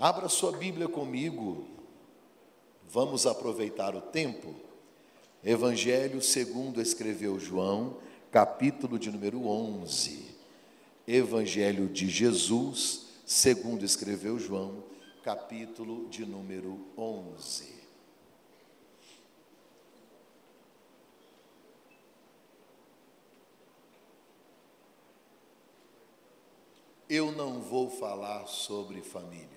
Abra sua Bíblia comigo, vamos aproveitar o tempo. Evangelho segundo escreveu João, capítulo de número 11. Evangelho de Jesus, segundo escreveu João, capítulo de número 11. Eu não vou falar sobre família.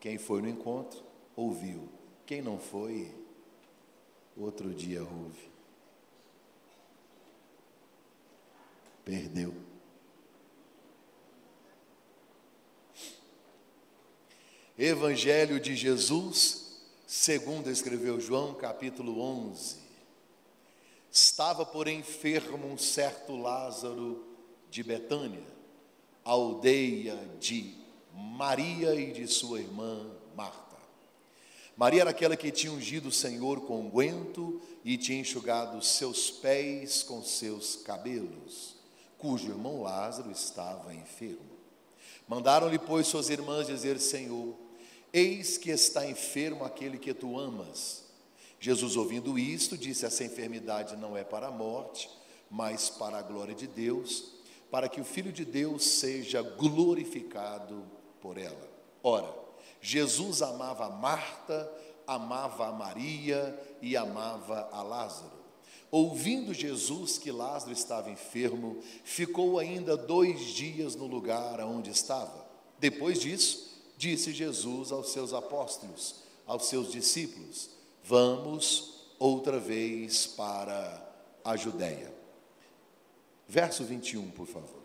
Quem foi no encontro, ouviu. Quem não foi, outro dia ouve. Perdeu. Evangelho de Jesus, segundo escreveu João, capítulo 11. Estava, porém, enfermo um certo Lázaro de Betânia aldeia de Maria e de sua irmã Marta. Maria era aquela que tinha ungido o Senhor com unguento e tinha enxugado seus pés com seus cabelos, cujo irmão Lázaro estava enfermo. Mandaram-lhe, pois, suas irmãs dizer: Senhor, eis que está enfermo aquele que tu amas. Jesus, ouvindo isto, disse: Essa enfermidade não é para a morte, mas para a glória de Deus para que o Filho de Deus seja glorificado por ela. Ora, Jesus amava a Marta, amava a Maria e amava a Lázaro. Ouvindo Jesus que Lázaro estava enfermo, ficou ainda dois dias no lugar onde estava. Depois disso, disse Jesus aos seus apóstolos, aos seus discípulos: Vamos outra vez para a Judéia. Verso 21, por favor.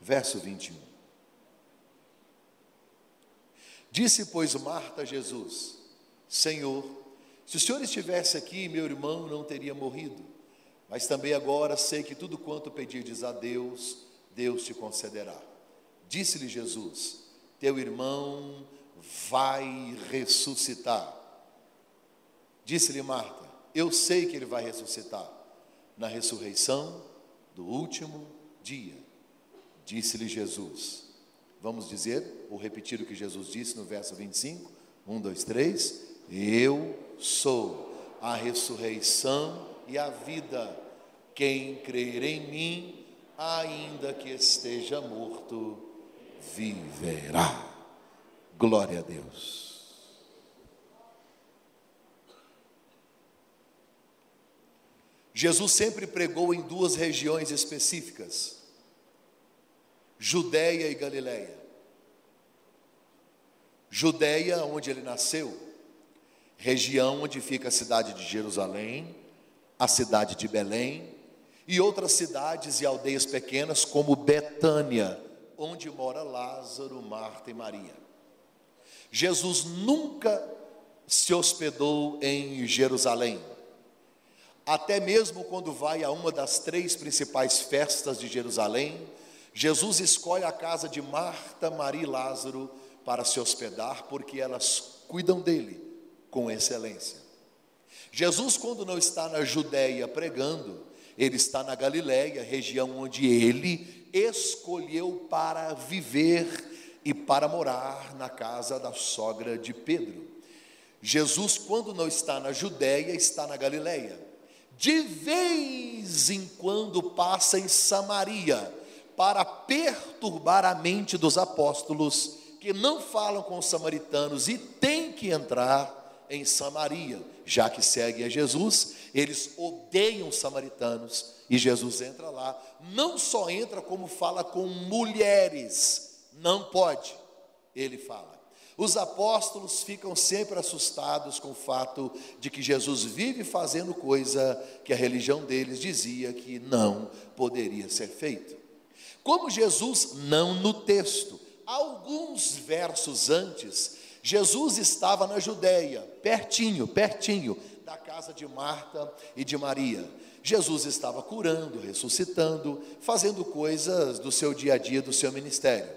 Verso 21. Disse, pois, Marta a Jesus: Senhor, se o Senhor estivesse aqui, meu irmão não teria morrido. Mas também agora sei que tudo quanto pedirdes a Deus, Deus te concederá. Disse-lhe Jesus: Teu irmão vai ressuscitar. Disse-lhe Marta: eu sei que ele vai ressuscitar na ressurreição do último dia. Disse-lhe Jesus. Vamos dizer, ou repetir o que Jesus disse no verso 25? Um, dois, três. Eu sou a ressurreição e a vida. Quem crer em mim, ainda que esteja morto, viverá. Glória a Deus. Jesus sempre pregou em duas regiões específicas: Judéia e Galiléia. Judéia, onde ele nasceu, região onde fica a cidade de Jerusalém, a cidade de Belém e outras cidades e aldeias pequenas como Betânia, onde mora Lázaro, Marta e Maria. Jesus nunca se hospedou em Jerusalém até mesmo quando vai a uma das três principais festas de Jerusalém, Jesus escolhe a casa de Marta, Maria e Lázaro para se hospedar, porque elas cuidam dele com excelência. Jesus, quando não está na Judéia pregando, ele está na Galiléia, região onde ele escolheu para viver e para morar na casa da sogra de Pedro. Jesus, quando não está na Judéia, está na Galiléia de vez em quando passa em Samaria para perturbar a mente dos apóstolos que não falam com os samaritanos e tem que entrar em Samaria, já que seguem a Jesus, eles odeiam os samaritanos e Jesus entra lá, não só entra como fala com mulheres, não pode, ele fala. Os apóstolos ficam sempre assustados com o fato de que Jesus vive fazendo coisa que a religião deles dizia que não poderia ser feito. Como Jesus, não no texto, alguns versos antes, Jesus estava na Judéia, pertinho, pertinho da casa de Marta e de Maria. Jesus estava curando, ressuscitando, fazendo coisas do seu dia a dia, do seu ministério.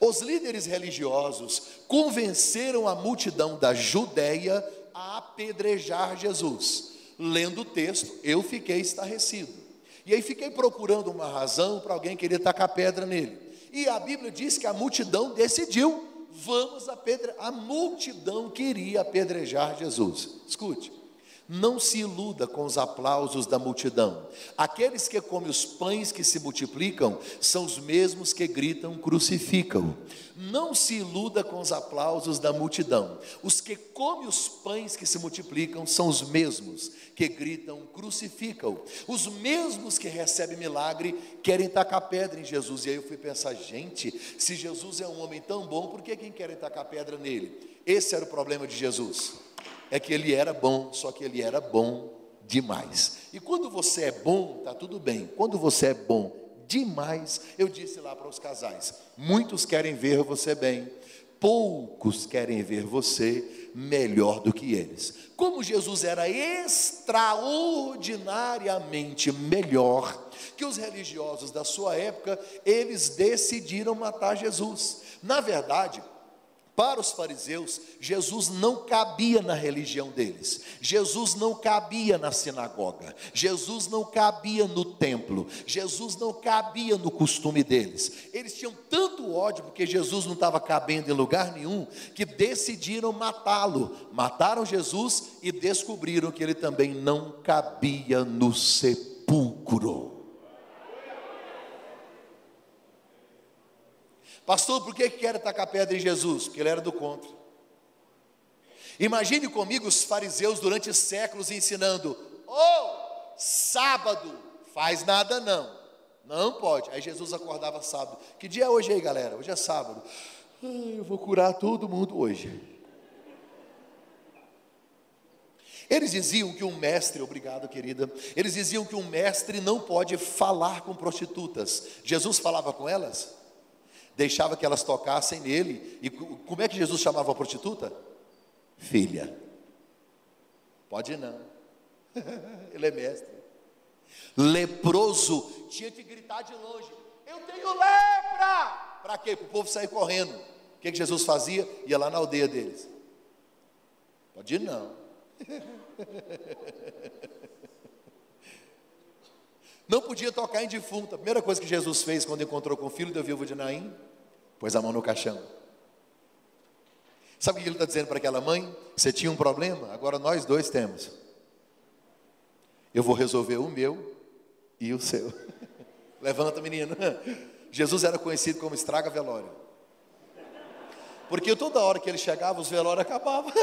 Os líderes religiosos convenceram a multidão da Judéia a apedrejar Jesus. Lendo o texto, eu fiquei estarrecido. E aí fiquei procurando uma razão para alguém querer tacar pedra nele. E a Bíblia diz que a multidão decidiu, vamos apedrejar. A multidão queria apedrejar Jesus. Escute. Não se iluda com os aplausos da multidão. Aqueles que comem os pães que se multiplicam são os mesmos que gritam crucificam. Não se iluda com os aplausos da multidão. Os que comem os pães que se multiplicam são os mesmos que gritam crucificam. Os mesmos que recebem milagre querem tacar pedra em Jesus. E aí eu fui pensar, gente, se Jesus é um homem tão bom, por que quem querem tacar pedra nele? Esse era o problema de Jesus é que ele era bom, só que ele era bom demais. E quando você é bom, tá tudo bem. Quando você é bom demais, eu disse lá para os casais: muitos querem ver você bem, poucos querem ver você melhor do que eles. Como Jesus era extraordinariamente melhor que os religiosos da sua época, eles decidiram matar Jesus. Na verdade, para os fariseus, Jesus não cabia na religião deles, Jesus não cabia na sinagoga, Jesus não cabia no templo, Jesus não cabia no costume deles. Eles tinham tanto ódio porque Jesus não estava cabendo em lugar nenhum, que decidiram matá-lo. Mataram Jesus e descobriram que ele também não cabia no sepulcro. Pastor, por que quer tacar pedra em Jesus? Porque ele era do contra. Imagine comigo os fariseus durante séculos ensinando: oh, sábado, faz nada não, não pode. Aí Jesus acordava sábado. Que dia é hoje aí, galera? Hoje é sábado. Eu vou curar todo mundo hoje. Eles diziam que um mestre, obrigado querida, eles diziam que um mestre não pode falar com prostitutas. Jesus falava com elas? Deixava que elas tocassem nele. E como é que Jesus chamava a prostituta? Filha. Pode não. Ele é mestre. Leproso tinha que gritar de longe: Eu tenho lepra! Para quê? Para o povo sair correndo. O que, que Jesus fazia? Ia lá na aldeia deles. Pode não. Não podia tocar em defunto. A primeira coisa que Jesus fez quando encontrou com o filho da viúva de Naim, pôs a mão no caixão. Sabe o que ele está dizendo para aquela mãe? Você tinha um problema, agora nós dois temos. Eu vou resolver o meu e o seu. Levanta, menino. Jesus era conhecido como estraga velório. Porque toda hora que ele chegava, os velórios acabavam.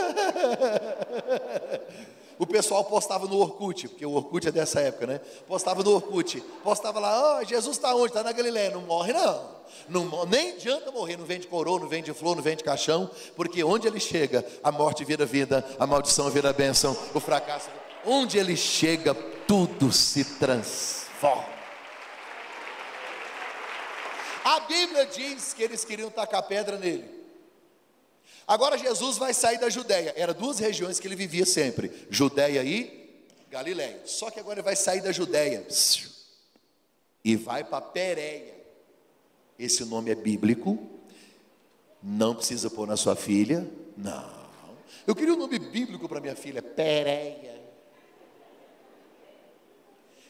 o pessoal postava no Orkut, porque o Orkut é dessa época, né? Postava no Orkut, postava lá, oh, Jesus está onde? Está na Galileia, não morre não. não. Nem adianta morrer, não vende coroa, não vende flor, não vende caixão, porque onde ele chega, a morte vira vida, a maldição vira bênção, o fracasso. Onde ele chega, tudo se transforma. A Bíblia diz que eles queriam tacar pedra nele. Agora Jesus vai sair da Judéia. Era duas regiões que ele vivia sempre: Judéia e Galiléia. Só que agora ele vai sair da Judéia e vai para Pérea. Esse nome é bíblico. Não precisa pôr na sua filha. Não. Eu queria um nome bíblico para minha filha, Pérea.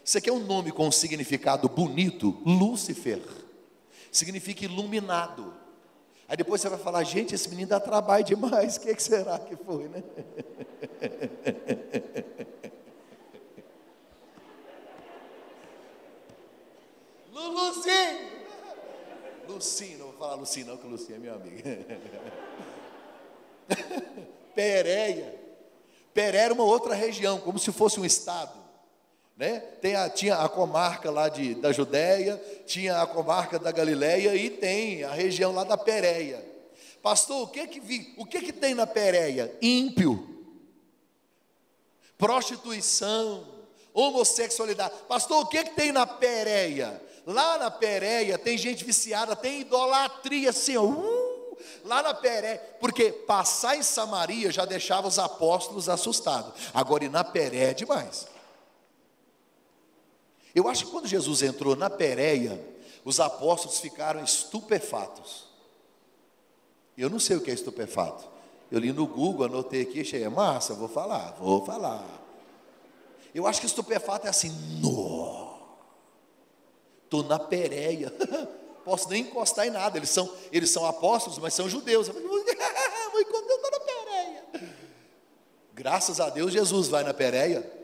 Isso aqui é um nome com um significado bonito, Lúcifer. Significa iluminado. Aí depois você vai falar, gente, esse menino dá trabalho demais. O que, que será que foi, né? Luluzinho! Lucinho, não vou falar Lucinho não, que Lucinho é meu amigo. Pereia. Pereia era uma outra região, como se fosse um estado. Né? Tem a, tinha a comarca lá de, da Judéia, tinha a comarca da Galileia e tem a região lá da Pérea. Pastor, o que que, vi, o que que tem na Pérea? Ímpio, prostituição, homossexualidade. Pastor, o que que tem na Pérea? Lá na Pérea tem gente viciada, tem idolatria assim, uh, lá na Pérea, porque passar em Samaria já deixava os apóstolos assustados. Agora, e na Pérea é demais. Eu acho que quando Jesus entrou na Pérea, os apóstolos ficaram estupefatos. Eu não sei o que é estupefato. Eu li no Google, anotei aqui, achei, é massa, vou falar, vou falar. Eu acho que estupefato é assim, nó. Estou na Pérea. Posso nem encostar em nada. Eles são, eles são apóstolos, mas são judeus. Eu quando eu estou na Pérea? Graças a Deus, Jesus vai na Pérea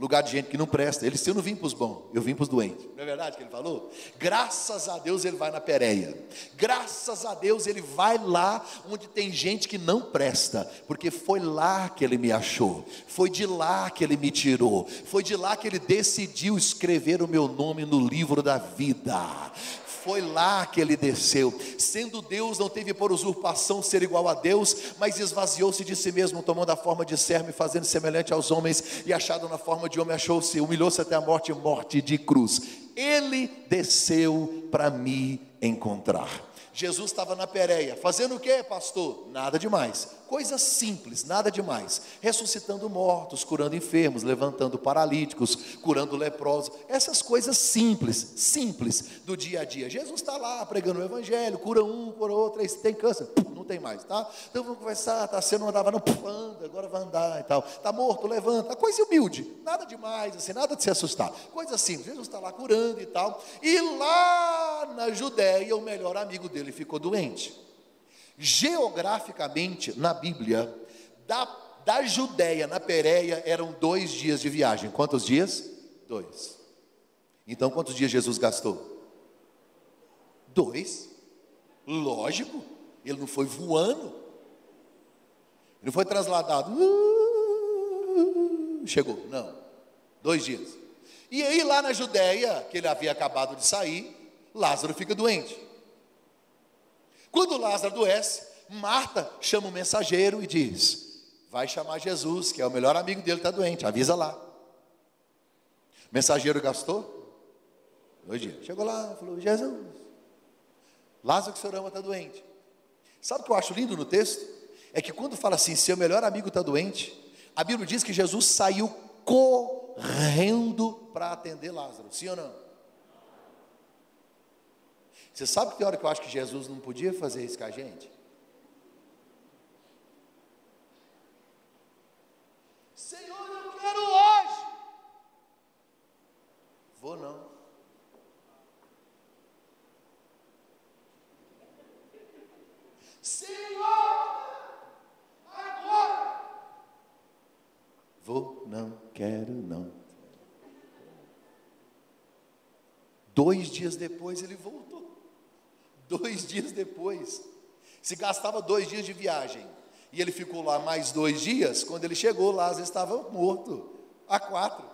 lugar de gente que não presta. Ele disse: Eu não vim para os bons, eu vim para os doentes. Não é verdade que ele falou? Graças a Deus ele vai na Pérea. Graças a Deus ele vai lá onde tem gente que não presta, porque foi lá que ele me achou, foi de lá que ele me tirou, foi de lá que ele decidiu escrever o meu nome no livro da vida foi lá que ele desceu. Sendo Deus, não teve por usurpação ser igual a Deus, mas esvaziou-se de si mesmo, tomando a forma de servo e fazendo semelhante aos homens, e achado na forma de homem, achou-se, humilhou-se até a morte morte de cruz. Ele desceu para me encontrar. Jesus estava na Pérea, fazendo o que, pastor? Nada demais, coisas simples, nada demais. Ressuscitando mortos, curando enfermos, levantando paralíticos, curando leprosos, essas coisas simples, simples do dia a dia. Jesus está lá pregando o evangelho, cura um, cura outro, aí tem câncer, não tem mais, tá? Então vamos conversar, tá sendo não andava, não, anda, agora vai andar e tal. Está morto, levanta, coisa humilde, nada demais, assim, nada de se assustar, coisa simples. Jesus está lá curando e tal, e lá na Judéia, o melhor amigo dele ele ficou doente. Geograficamente, na Bíblia, da, da Judéia na Pérea eram dois dias de viagem. Quantos dias? Dois. Então, quantos dias Jesus gastou? Dois. Lógico, ele não foi voando, ele não foi trasladado. Uh, chegou, não. Dois dias. E aí, lá na Judéia, que ele havia acabado de sair, Lázaro fica doente. Quando Lázaro adoece, Marta chama o mensageiro e diz: Vai chamar Jesus, que é o melhor amigo dele, está doente, avisa lá. O mensageiro gastou? Dois dias. Chegou lá, falou: Jesus, Lázaro que o senhor ama está doente. Sabe o que eu acho lindo no texto? É que quando fala assim, seu melhor amigo está doente, a Bíblia diz que Jesus saiu correndo para atender Lázaro, sim ou não? Você sabe que hora que eu acho que Jesus não podia fazer isso com a gente? Senhor, eu quero hoje. Vou não. Senhor, agora. Vou, não, quero não. Dois dias depois ele voltou. Dois dias depois. Se gastava dois dias de viagem. E ele ficou lá mais dois dias. Quando ele chegou, Lázaro estava morto. A quatro.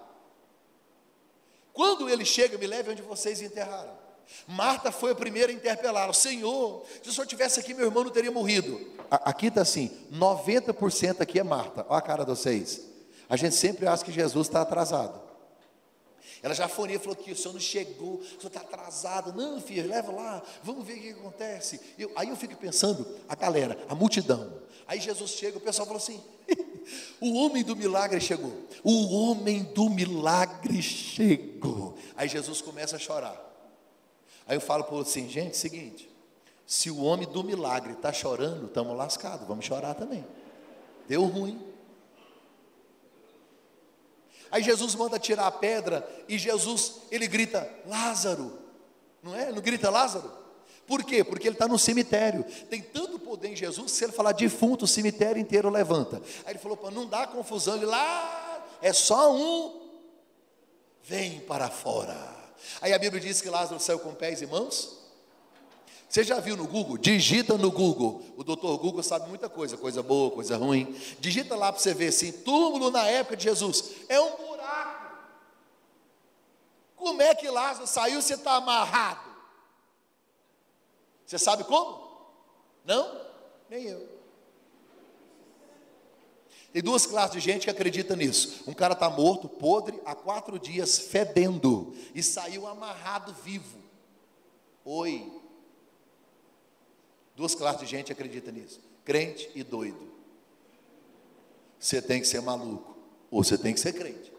Quando ele chega, me leve onde vocês enterraram. Marta foi a primeira a interpelar: Senhor, se o senhor tivesse aqui, meu irmão não teria morrido. Aqui está assim: 90% aqui é Marta. Olha a cara de vocês. A gente sempre acha que Jesus está atrasado. Ela já fonia, falou que o senhor não chegou, o senhor está atrasado. Não, filho, leva lá, vamos ver o que acontece. Eu, aí eu fico pensando, a galera, a multidão. Aí Jesus chega, o pessoal falou assim: o homem do milagre chegou. O homem do milagre chegou. Aí Jesus começa a chorar. Aí eu falo para o outro assim, gente, seguinte, se o homem do milagre está chorando, estamos lascados, vamos chorar também. Deu ruim. Aí Jesus manda tirar a pedra e Jesus, ele grita: Lázaro, não é? Não grita Lázaro? Por quê? Porque ele está no cemitério. Tem tanto poder em Jesus, se ele falar defunto, o cemitério inteiro levanta. Aí ele falou: não dá confusão, ele lá, é só um, vem para fora. Aí a Bíblia diz que Lázaro saiu com pés e mãos. Você já viu no Google? Digita no Google. O doutor Google sabe muita coisa, coisa boa, coisa ruim. Digita lá para você ver assim: túmulo na época de Jesus. É um buraco. Como é que Lázaro saiu se está amarrado? Você sabe como? Não? Nem eu. Tem duas classes de gente que acredita nisso. Um cara está morto, podre, há quatro dias, fedendo, e saiu amarrado vivo. Oi, Duas classes de gente acredita nisso: crente e doido. Você tem que ser maluco, ou você tem que ser crente.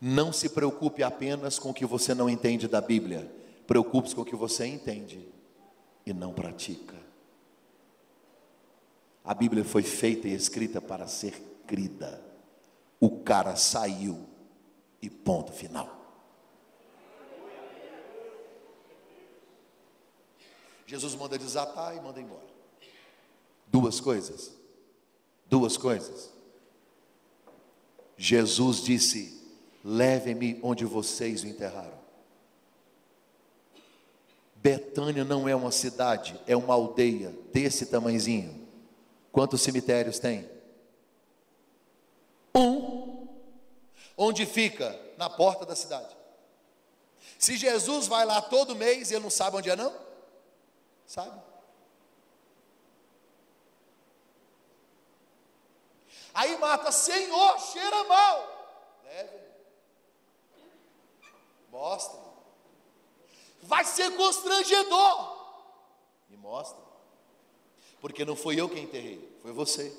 Não se preocupe apenas com o que você não entende da Bíblia, preocupe-se com o que você entende e não pratica. A Bíblia foi feita e escrita para ser crida. O cara saiu e ponto final. Jesus manda desatar e manda embora. Duas coisas. Duas coisas. Jesus disse: Levem-me onde vocês o enterraram. Betânia não é uma cidade, é uma aldeia desse tamanhozinho. Quantos cemitérios tem? Um. Onde fica? Na porta da cidade. Se Jesus vai lá todo mês ele não sabe onde é, não? Sabe? Aí mata, Senhor, cheira mal. Leve. Mostra. Vai ser constrangedor. Me mostra. Porque não foi eu quem enterrei, foi você.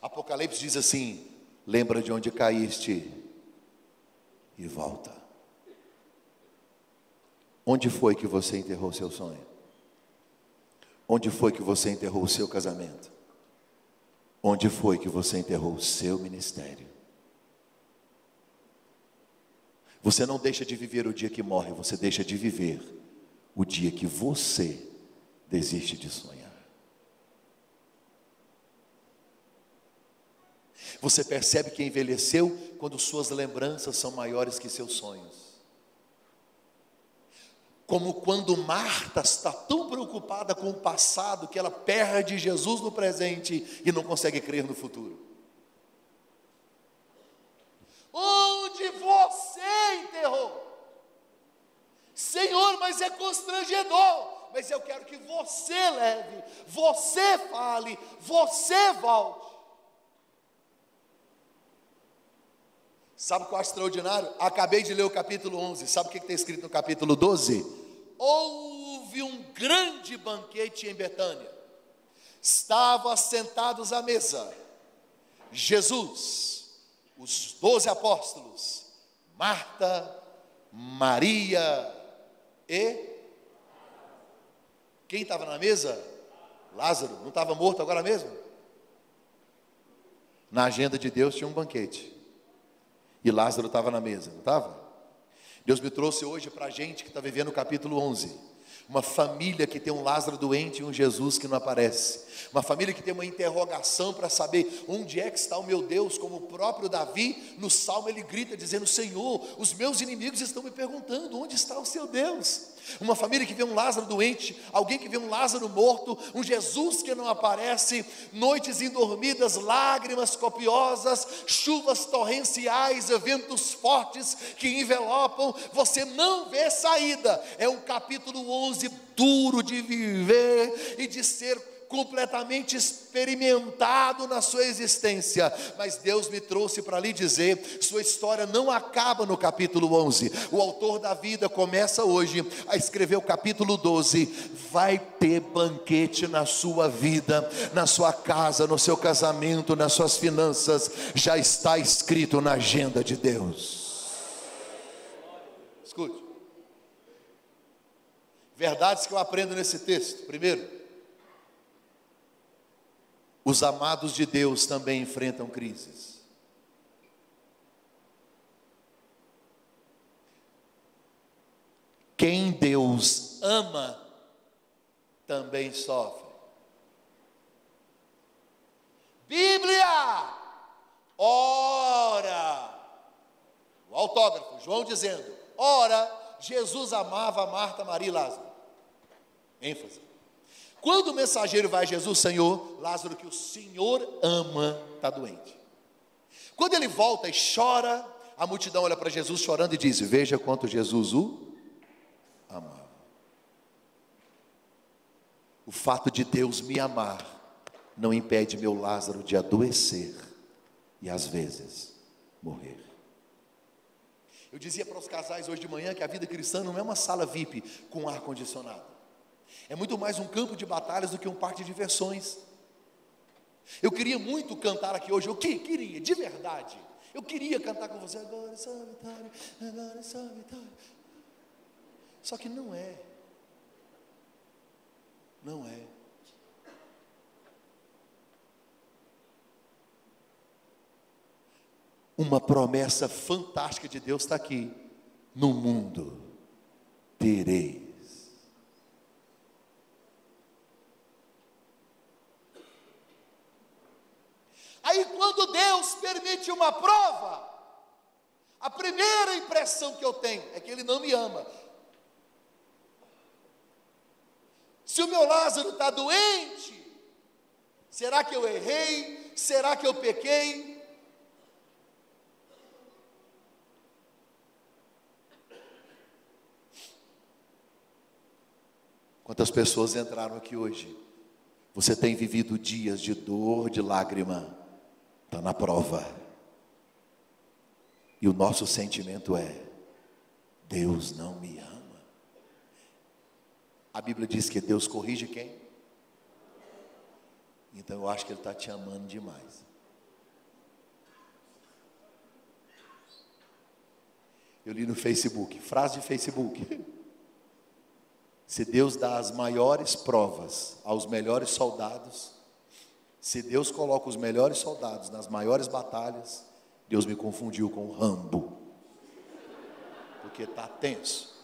Apocalipse diz assim: lembra de onde caíste e volta. Onde foi que você enterrou seu sonho? Onde foi que você enterrou o seu casamento? Onde foi que você enterrou o seu ministério? Você não deixa de viver o dia que morre, você deixa de viver o dia que você desiste de sonhar. Você percebe que envelheceu quando suas lembranças são maiores que seus sonhos. Como quando Marta está tão preocupada com o passado que ela perde Jesus no presente e não consegue crer no futuro. Onde você enterrou? Senhor, mas é constrangedor. Mas eu quero que você leve, você fale, você volte. Sabe o que acho extraordinário? Acabei de ler o capítulo 11. Sabe o que está escrito no capítulo 12? Houve um grande banquete em Betânia. Estavam assentados à mesa Jesus, os doze apóstolos, Marta, Maria e. Quem estava na mesa? Lázaro. Não estava morto agora mesmo? Na agenda de Deus tinha um banquete. E Lázaro estava na mesa, não estava? Deus me trouxe hoje para a gente que está vivendo o capítulo 11. Uma família que tem um Lázaro doente e um Jesus que não aparece. Uma família que tem uma interrogação para saber onde é que está o meu Deus, como o próprio Davi, no salmo ele grita dizendo: Senhor, os meus inimigos estão me perguntando: onde está o seu Deus? Uma família que vê um Lázaro doente, alguém que vê um Lázaro morto, um Jesus que não aparece, noites indormidas, lágrimas copiosas, chuvas torrenciais, ventos fortes que envelopam, você não vê saída. É um capítulo 11 duro de viver e de ser completamente experimentado na sua existência, mas Deus me trouxe para lhe dizer: sua história não acaba no capítulo 11. O autor da vida começa hoje a escrever o capítulo 12. Vai ter banquete na sua vida, na sua casa, no seu casamento, nas suas finanças, já está escrito na agenda de Deus. Escute. Verdades que eu aprendo nesse texto. Primeiro, os amados de Deus também enfrentam crises. Quem Deus ama também sofre. Bíblia, ora, o autógrafo, João dizendo: ora, Jesus amava Marta, Maria e Lázaro. ênfase. Quando o mensageiro vai a Jesus, Senhor, Lázaro, que o Senhor ama, está doente. Quando ele volta e chora, a multidão olha para Jesus chorando e diz: Veja quanto Jesus o amava. O fato de Deus me amar não impede meu Lázaro de adoecer e às vezes morrer. Eu dizia para os casais hoje de manhã que a vida cristã não é uma sala VIP com ar condicionado. É muito mais um campo de batalhas do que um parque de diversões. Eu queria muito cantar aqui hoje, eu que, queria, de verdade. Eu queria cantar com você, agora é só vitória, agora é só vitória. Só que não é. Não é. Uma promessa fantástica de Deus está aqui. No mundo tereis Quando Deus permite uma prova, a primeira impressão que eu tenho é que Ele não me ama. Se o meu Lázaro está doente, será que eu errei? Será que eu pequei? Quantas pessoas entraram aqui hoje? Você tem vivido dias de dor, de lágrima, está na prova. E o nosso sentimento é: Deus não me ama. A Bíblia diz que Deus corrige quem? Então eu acho que Ele está te amando demais. Eu li no Facebook, frase de Facebook. Se Deus dá as maiores provas aos melhores soldados, se Deus coloca os melhores soldados nas maiores batalhas, Deus me confundiu com Rambo, porque está tenso.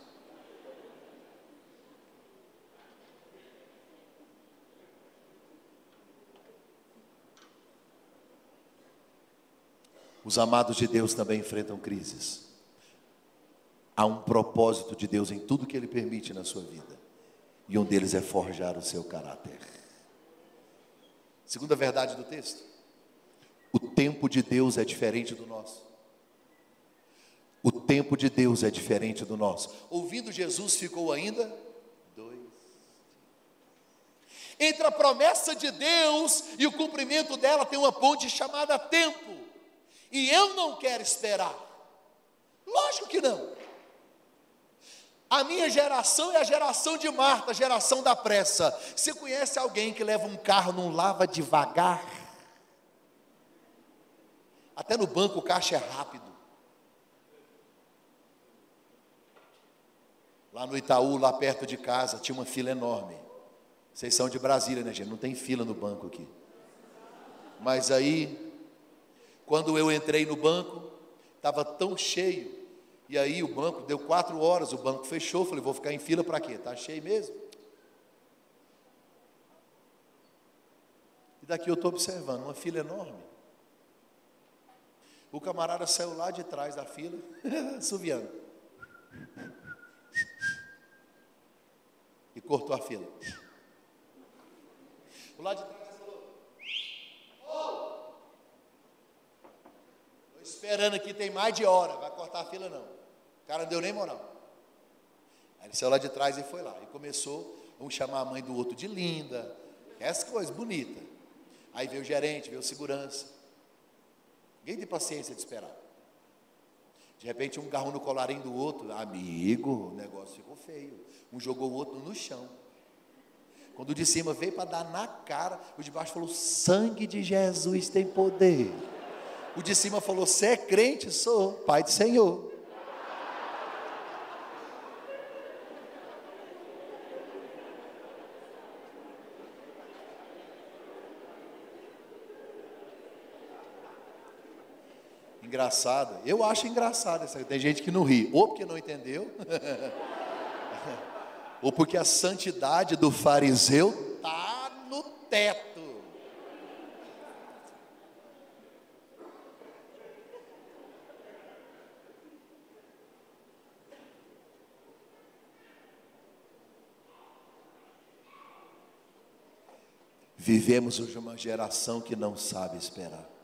Os amados de Deus também enfrentam crises. Há um propósito de Deus em tudo que Ele permite na sua vida. E um deles é forjar o seu caráter. Segunda verdade do texto. O tempo de Deus é diferente do nosso. O tempo de Deus é diferente do nosso. Ouvindo Jesus, ficou ainda dois. Entre a promessa de Deus e o cumprimento dela tem uma ponte chamada tempo. E eu não quero esperar. Lógico que não. A minha geração é a geração de Marta, a geração da pressa. Você conhece alguém que leva um carro, não lava devagar? Até no banco o caixa é rápido. Lá no Itaú, lá perto de casa, tinha uma fila enorme. Vocês são de Brasília, né, gente? Não tem fila no banco aqui. Mas aí, quando eu entrei no banco, estava tão cheio e aí o banco deu quatro horas, o banco fechou. Falei, vou ficar em fila para quê? Está cheio mesmo? E daqui eu estou observando uma fila enorme. O camarada saiu lá de trás da fila, suviando. E cortou a fila. O lado de trás falou: oh, Estou esperando aqui, tem mais de hora, vai cortar a fila não. O cara não deu nem moral. Aí ele saiu lá de trás e foi lá. E começou, um chamar a mãe do outro de linda, essas coisas bonitas. Aí veio o gerente, veio o segurança. Ninguém tem paciência de esperar. De repente, um garrou no colarinho do outro. Amigo, o negócio ficou feio. Um jogou o outro no chão. Quando o de cima veio para dar na cara, o de baixo falou: Sangue de Jesus tem poder. O de cima falou: Você é crente? Sou, Pai do Senhor. engraçada. Eu acho engraçada essa. Tem gente que não ri, ou porque não entendeu, ou porque a santidade do fariseu tá no teto. Vivemos hoje uma geração que não sabe esperar.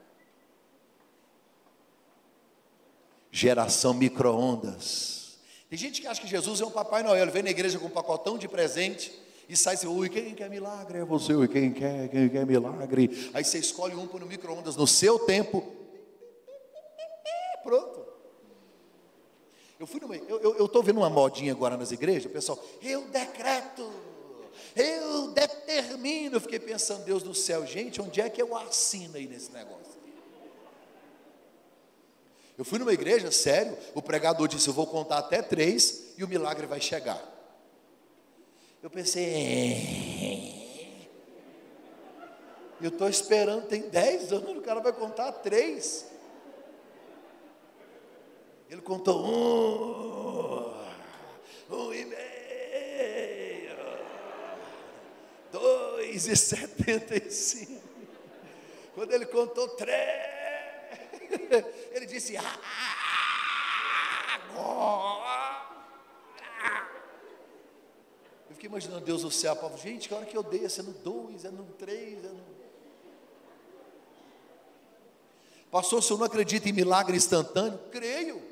geração micro-ondas. Tem gente que acha que Jesus é um Papai Noel, ele vem na igreja com um pacotão de presente e sai assim, ui, quem quer milagre é você, ui, quem quer, quem quer milagre. Aí você escolhe um para no micro-ondas no seu tempo. Pronto. Eu fui numa, eu estou vendo uma modinha agora nas igrejas, o pessoal, eu decreto, eu determino. Eu fiquei pensando, Deus do céu, gente, onde é que eu assino aí nesse negócio? Eu fui numa igreja, sério, o pregador disse: Eu vou contar até três e o milagre vai chegar. Eu pensei, é... eu estou esperando, tem dez anos, o cara vai contar três. Ele contou um, um e meio, dois e setenta e cinco. Quando ele contou três, Ele disse: ah, agora. Eu fiquei imaginando Deus no céu, Paulo, gente, que hora que eu dei, é no dois, é no três, é no. Pastor, o senhor não acredita em milagre instantâneo? Creio.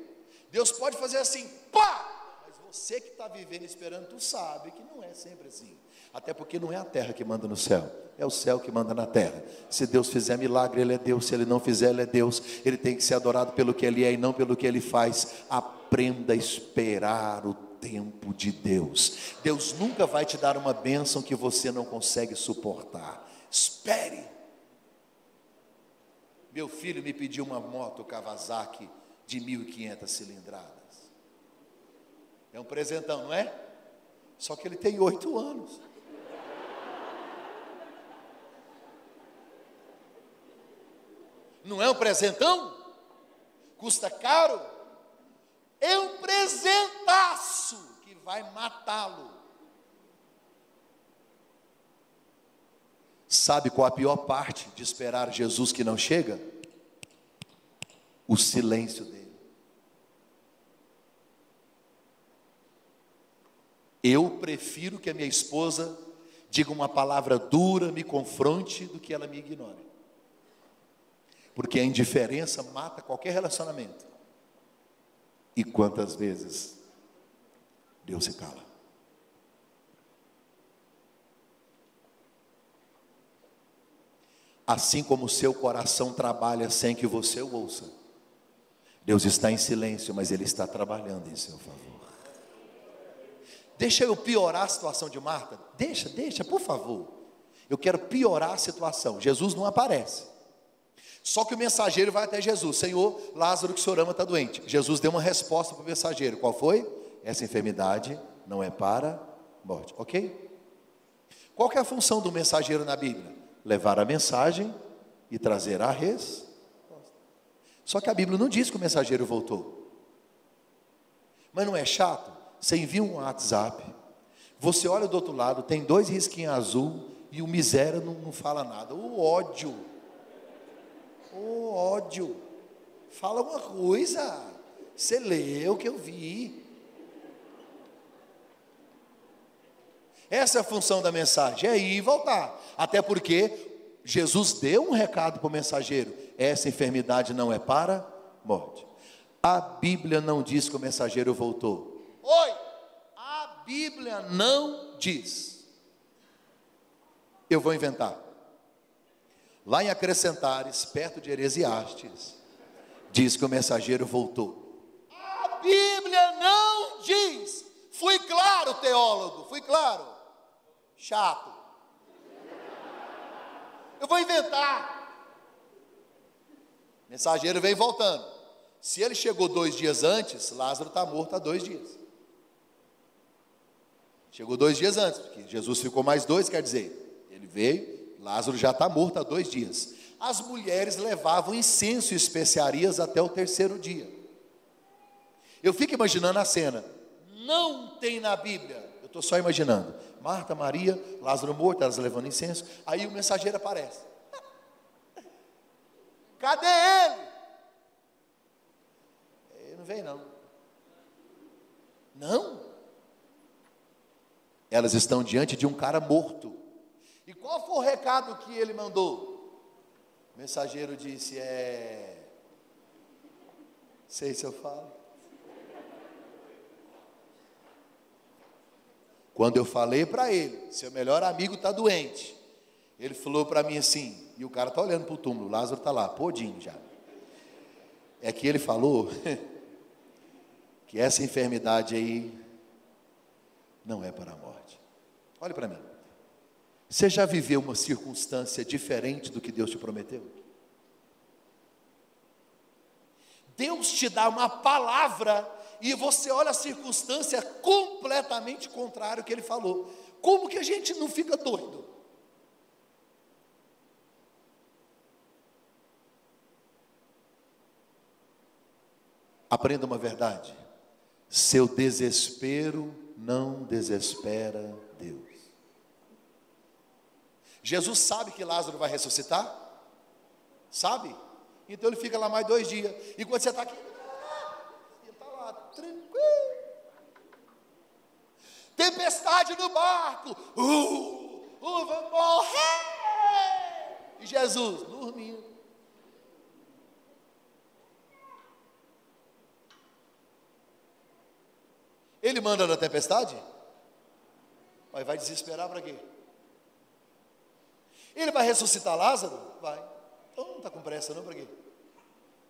Deus pode fazer assim, pá! Você que está vivendo esperando, tu sabe que não é sempre assim. Até porque não é a terra que manda no céu, é o céu que manda na terra. Se Deus fizer milagre, Ele é Deus. Se Ele não fizer, Ele é Deus. Ele tem que ser adorado pelo que Ele é e não pelo que Ele faz. Aprenda a esperar o tempo de Deus. Deus nunca vai te dar uma bênção que você não consegue suportar. Espere. Meu filho me pediu uma moto Kawasaki de 1.500 cilindradas. É um presentão, não é? Só que ele tem oito anos. Não é um presentão? Custa caro? É um presentaço que vai matá-lo. Sabe qual a pior parte de esperar Jesus que não chega? O silêncio dele. Eu prefiro que a minha esposa diga uma palavra dura, me confronte, do que ela me ignore. Porque a indiferença mata qualquer relacionamento. E quantas vezes Deus se cala? Assim como o seu coração trabalha sem que você o ouça, Deus está em silêncio, mas Ele está trabalhando em seu favor. Deixa eu piorar a situação de Marta? Deixa, deixa, por favor. Eu quero piorar a situação. Jesus não aparece. Só que o mensageiro vai até Jesus: Senhor, Lázaro que o senhor ama está doente. Jesus deu uma resposta para o mensageiro: Qual foi? Essa enfermidade não é para morte, ok? Qual é a função do mensageiro na Bíblia? Levar a mensagem e trazer a resposta. Só que a Bíblia não diz que o mensageiro voltou. Mas não é chato? Você envia um WhatsApp, você olha do outro lado, tem dois risquinhos azul e o miséria não, não fala nada. O ódio o ódio. Fala uma coisa. Você leu o que eu vi. Essa é a função da mensagem, é ir e voltar. Até porque Jesus deu um recado para o mensageiro: essa enfermidade não é para morte. A Bíblia não diz que o mensageiro voltou. Oi! A Bíblia não diz. Eu vou inventar. Lá em Acrescentares, perto de Heresiastes, diz que o mensageiro voltou. A Bíblia não diz. Fui claro, teólogo, fui claro. Chato. Eu vou inventar. Mensageiro vem voltando. Se ele chegou dois dias antes, Lázaro está morto há dois dias. Chegou dois dias antes, porque Jesus ficou mais dois, quer dizer, ele veio, Lázaro já está morto há dois dias. As mulheres levavam incenso e especiarias até o terceiro dia. Eu fico imaginando a cena. Não tem na Bíblia. Eu estou só imaginando. Marta, Maria, Lázaro morto, elas levando incenso. Aí o mensageiro aparece. Cadê ele? Ele não vem, não. Não. Elas estão diante de um cara morto. E qual foi o recado que ele mandou? O mensageiro disse: É. Sei se eu falo. Quando eu falei para ele, seu melhor amigo está doente, ele falou para mim assim, e o cara está olhando para o túmulo, Lázaro está lá, podinho já. É que ele falou que essa enfermidade aí não é para a morte. Olhe para mim. Você já viveu uma circunstância diferente do que Deus te prometeu? Deus te dá uma palavra e você olha a circunstância completamente contrária ao que ele falou. Como que a gente não fica doido? Aprenda uma verdade: seu desespero não desespera Deus. Jesus sabe que Lázaro vai ressuscitar? Sabe? Então ele fica lá mais dois dias. E quando você está aqui, ele está lá, tranquilo. Tempestade no barco. Uh, uh, vou morrer. E Jesus, dormindo. Ele manda na tempestade? Mas vai desesperar para quê? Ele vai ressuscitar Lázaro? Vai. Então não está com pressa, não, para quê?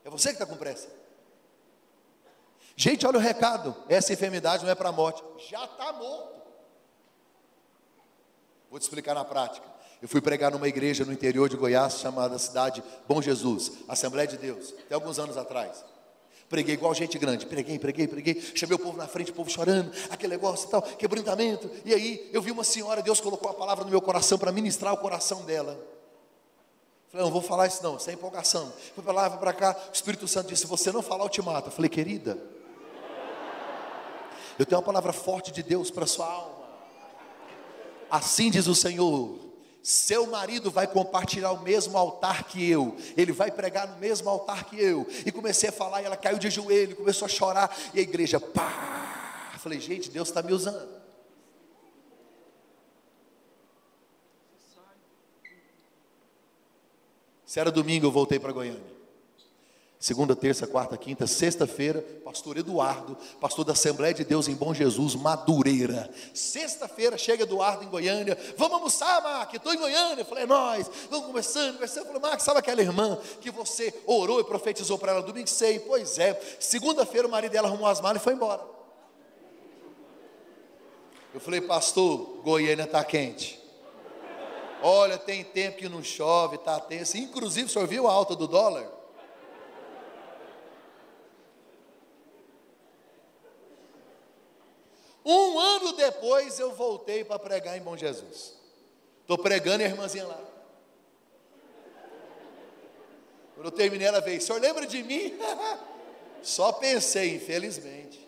É você que está com pressa. Gente, olha o recado: essa enfermidade não é para a morte, já está morto. Vou te explicar na prática. Eu fui pregar numa igreja no interior de Goiás, chamada cidade Bom Jesus, Assembleia de Deus, até alguns anos atrás. Preguei igual gente grande, preguei, preguei, preguei. Chamei o povo na frente, o povo chorando, aquele negócio e tal, quebrantamento. E aí eu vi uma senhora, Deus colocou a palavra no meu coração para ministrar o coração dela. Falei, não vou falar isso não, sem empolgação. Fui para lá, fui para cá, o Espírito Santo disse: Se você não falar, eu te mato. Eu falei, querida, eu tenho uma palavra forte de Deus para sua alma. Assim diz o Senhor: seu marido vai compartilhar o mesmo altar que eu, ele vai pregar no mesmo altar que eu. E comecei a falar, e ela caiu de joelho, começou a chorar, e a igreja, pá! Falei, gente, Deus está me usando. Se era domingo, eu voltei para Goiânia. Segunda, terça, quarta, quinta, sexta-feira, pastor Eduardo, pastor da Assembleia de Deus em Bom Jesus, Madureira. Sexta-feira chega Eduardo em Goiânia, vamos almoçar, Mark, estou em Goiânia. Eu falei, é nós, vamos conversando, conversando. Eu falei, Mark, sabe aquela irmã que você orou e profetizou para ela domingo? Sei, pois é. Segunda-feira o marido dela arrumou as malas e foi embora. Eu falei, pastor, Goiânia está quente. Olha, tem tempo que não chove, está tenso. Inclusive, o senhor viu a alta do dólar? Um ano depois eu voltei para pregar em Bom Jesus. Estou pregando e a irmãzinha lá. Quando eu terminei, ela veio: O senhor lembra de mim? Só pensei, infelizmente.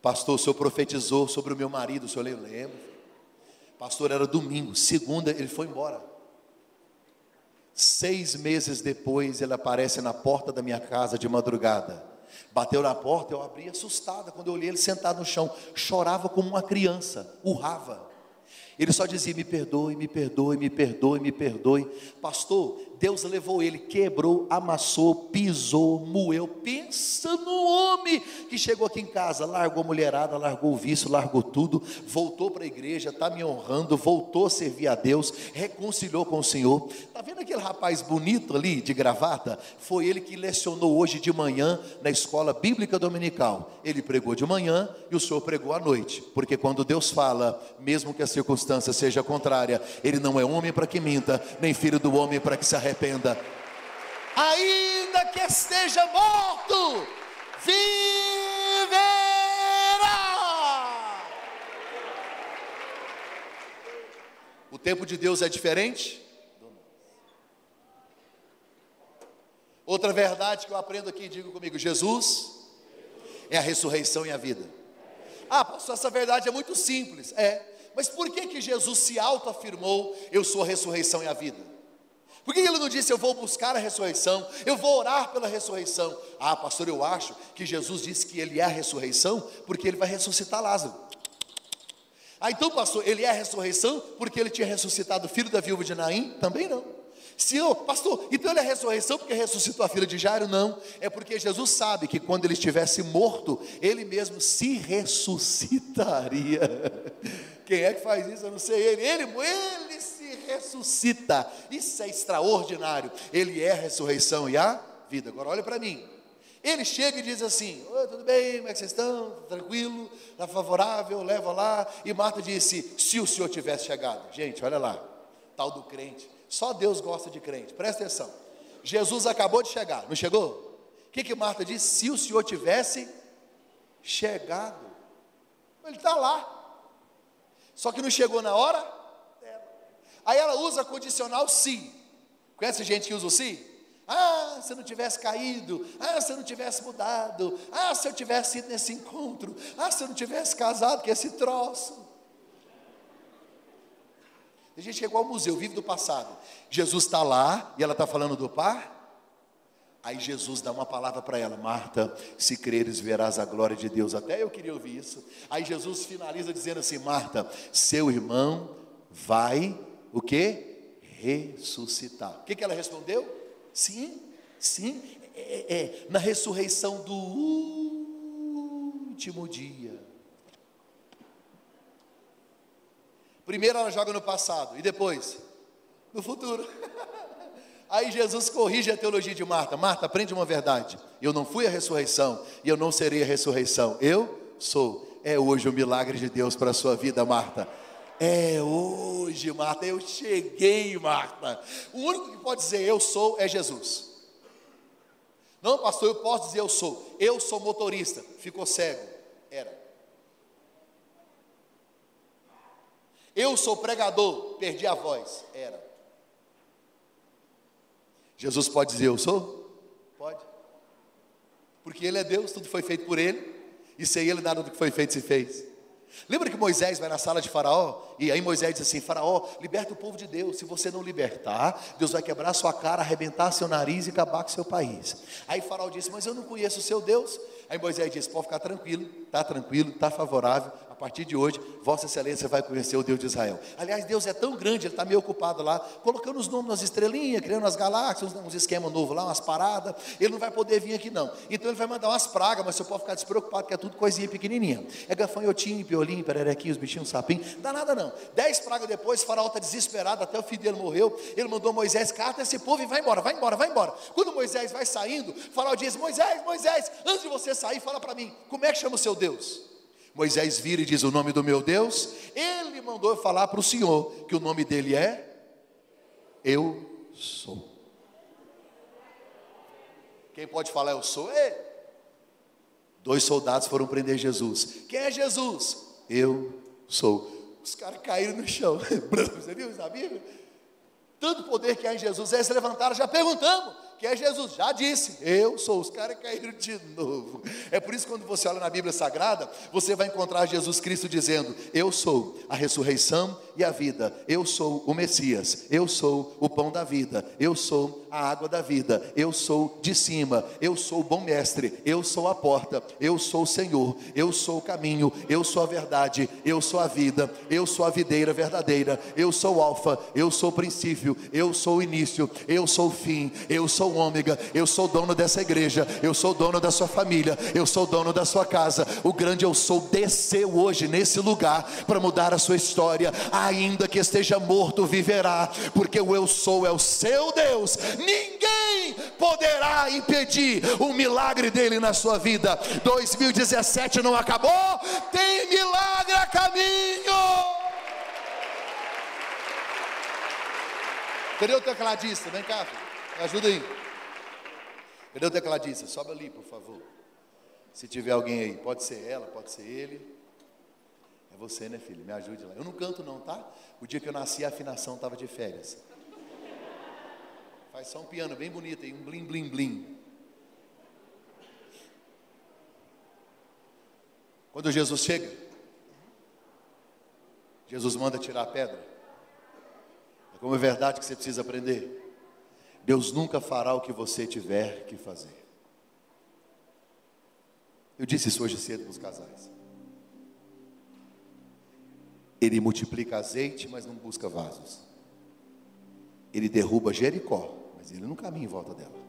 Pastor, o senhor profetizou sobre o meu marido, o senhor lembra? Pastor, era domingo, segunda, ele foi embora. Seis meses depois, ele aparece na porta da minha casa de madrugada. Bateu na porta, eu abri assustada. Quando eu olhei ele sentado no chão, chorava como uma criança, urrava. Ele só dizia: Me perdoe, me perdoe, me perdoe, me perdoe. Pastor, Deus levou ele, quebrou, amassou, pisou, moeu. Pensa no homem que chegou aqui em casa, largou a mulherada, largou o vício, largou tudo, voltou para a igreja, está me honrando, voltou a servir a Deus, reconciliou com o Senhor. Está vendo aquele rapaz bonito ali, de gravata? Foi ele que lecionou hoje de manhã na escola bíblica dominical. Ele pregou de manhã e o Senhor pregou à noite, porque quando Deus fala, mesmo que a circunstância seja contrária, Ele não é homem para que minta, nem filho do homem para que se arrependa arrependa. Ainda que esteja morto, viverá. O tempo de Deus é diferente? Outra verdade que eu aprendo aqui, digo comigo: Jesus é a ressurreição e a vida. Ah, pastor, essa verdade é muito simples. É, mas por que que Jesus se autoafirmou: Eu sou a ressurreição e a vida? Por que ele não disse, eu vou buscar a ressurreição, eu vou orar pela ressurreição? Ah, pastor, eu acho que Jesus disse que ele é a ressurreição, porque ele vai ressuscitar Lázaro. Ah, então, pastor, ele é a ressurreição, porque ele tinha ressuscitado o filho da viúva de Naim? Também não. Se eu, pastor, então ele é a ressurreição porque ressuscitou a filha de Jairo? Não, é porque Jesus sabe que quando ele estivesse morto, ele mesmo se ressuscitaria. Quem é que faz isso? Eu não sei. Ele, ele, ele ressuscita. Isso é extraordinário. Ele é a ressurreição e a vida. Agora olha para mim. Ele chega e diz assim: Oi, tudo bem? Como é que vocês estão? Tranquilo? Está favorável? Leva lá. E Marta disse: Se o senhor tivesse chegado. Gente, olha lá. Tal do crente. Só Deus gosta de crente. Presta atenção. Jesus acabou de chegar, não chegou? O que, que Marta disse? Se o senhor tivesse chegado. Ele está lá. Só que não chegou na hora Aí ela usa condicional se. Conhece gente que usa o se? Ah, se eu não tivesse caído. Ah, se eu não tivesse mudado. Ah, se eu tivesse ido nesse encontro. Ah, se eu não tivesse casado com esse troço. A gente é igual ao museu, vive do passado. Jesus está lá e ela está falando do par. Aí Jesus dá uma palavra para ela: Marta, se creres, verás a glória de Deus. Até eu queria ouvir isso. Aí Jesus finaliza dizendo assim: Marta, seu irmão vai o que? Ressuscitar. O que, ela respondeu? Sim, sim. É, é, na ressurreição do último dia. Primeiro ela joga no passado e depois no futuro. Aí Jesus corrige a teologia de Marta. Marta, aprende uma verdade. Eu não fui a ressurreição e eu não serei a ressurreição. Eu sou. É hoje o milagre de Deus para a sua vida, Marta. É hoje, Marta. Eu cheguei, Marta. O único que pode dizer eu sou é Jesus. Não, pastor, eu posso dizer eu sou. Eu sou motorista. Ficou cego. Era. Eu sou pregador. Perdi a voz. Era. Jesus pode dizer eu sou? Pode. Porque Ele é Deus, tudo foi feito por Ele, e sem Ele nada do que foi feito se fez. Lembra que Moisés vai na sala de Faraó? E aí Moisés diz assim: Faraó, liberta o povo de Deus. Se você não libertar, Deus vai quebrar sua cara, arrebentar seu nariz e acabar com seu país. Aí Faraó disse: Mas eu não conheço o seu Deus. Aí Moisés disse: Pode ficar tranquilo, está tranquilo, está favorável partir de hoje, Vossa Excelência vai conhecer o Deus de Israel. Aliás, Deus é tão grande, Ele está meio ocupado lá, colocando os nomes nas estrelinhas, criando as galáxias, uns, esquemas novos lá, umas paradas. Ele não vai poder vir aqui, não. Então Ele vai mandar umas pragas, mas você pode ficar despreocupado, que é tudo coisinha pequenininha. É gafanhotinho, piolinho, pererequinho, os bichinhos, sapinho. Não dá nada, não. Dez pragas depois, o faraó está desesperado, até o filho dele morreu. Ele mandou Moisés, cata esse povo e vai embora, vai embora, vai embora. Quando Moisés vai saindo, o faraó diz: Moisés, Moisés, antes de você sair, fala para mim, como é que chama o seu Deus? Moisés vira e diz o nome do meu Deus. Ele mandou eu falar para o Senhor que o nome dele é Eu sou. Quem pode falar eu sou? Ele. Dois soldados foram prender Jesus. Quem é Jesus? Eu sou. Os caras caíram no chão. Você viu isso na Bíblia? Tanto poder que há em Jesus. Eles se levantaram, já perguntamos é Jesus. Já disse, eu sou. Os caras caíram de novo. É por isso que quando você olha na Bíblia Sagrada, você vai encontrar Jesus Cristo dizendo: Eu sou a ressurreição e a vida. Eu sou o Messias. Eu sou o pão da vida. Eu sou a água da vida. Eu sou de cima. Eu sou o bom mestre. Eu sou a porta. Eu sou o Senhor. Eu sou o caminho. Eu sou a verdade. Eu sou a vida. Eu sou a videira verdadeira. Eu sou o Alfa. Eu sou o princípio. Eu sou o início. Eu sou o fim. Eu sou o ômega, eu sou dono dessa igreja, eu sou dono da sua família, eu sou dono da sua casa. O grande eu sou desceu hoje nesse lugar para mudar a sua história, ainda que esteja morto, viverá, porque o eu sou é o seu Deus. Ninguém poderá impedir o milagre dele na sua vida. 2017 não acabou, tem milagre a caminho. Cadê o tecladista? Vem cá, filho. Me ajuda aí. Cadê o tecladista? Sobe ali, por favor. Se tiver alguém aí, pode ser ela, pode ser ele. É você, né, filho? Me ajude lá. Eu não canto, não, tá? O dia que eu nasci, a afinação estava de férias. Faz só um piano bem bonito aí, um blim, blim, blim. Quando Jesus chega, Jesus manda tirar a pedra. É como é verdade que você precisa aprender. Deus nunca fará o que você tiver que fazer. Eu disse isso hoje cedo para os casais. Ele multiplica azeite, mas não busca vasos. Ele derruba Jericó, mas ele não caminha em volta dela.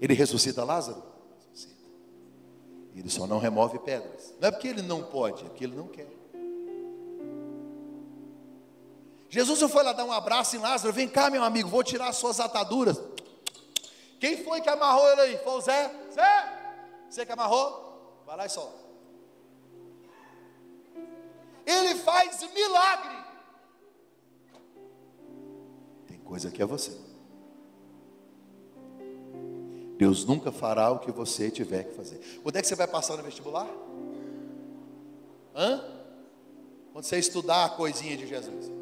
Ele ressuscita Lázaro? Ressuscita. Ele só não remove pedras. Não é porque ele não pode, é porque ele não quer. Jesus foi lá dar um abraço em Lázaro, vem cá meu amigo, vou tirar as suas ataduras. Quem foi que amarrou ele aí? Foi o Zé? Zé? Você que amarrou? Vai lá e solta. Ele faz milagre. Tem coisa que é você. Deus nunca fará o que você tiver que fazer. Quando é que você vai passar no vestibular? Hã? Quando você estudar a coisinha de Jesus.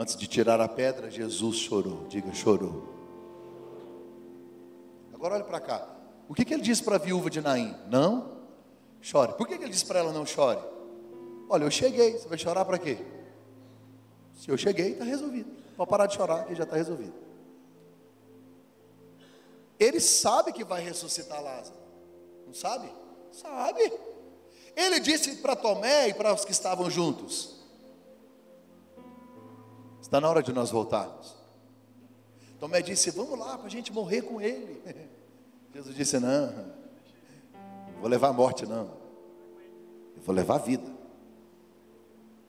Antes de tirar a pedra, Jesus chorou. Diga, chorou. Agora olha para cá. O que, que ele disse para a viúva de Naim? Não chore. Por que, que ele disse para ela não chore? Olha, eu cheguei, você vai chorar para quê? Se eu cheguei, está resolvido. Pode parar de chorar, que já está resolvido. Ele sabe que vai ressuscitar Lázaro. Não sabe? Sabe. Ele disse para Tomé e para os que estavam juntos: Está na hora de nós voltarmos. Tomé disse: Vamos lá para a gente morrer com ele. Jesus disse: Não, vou levar a morte, não. Eu vou levar a vida.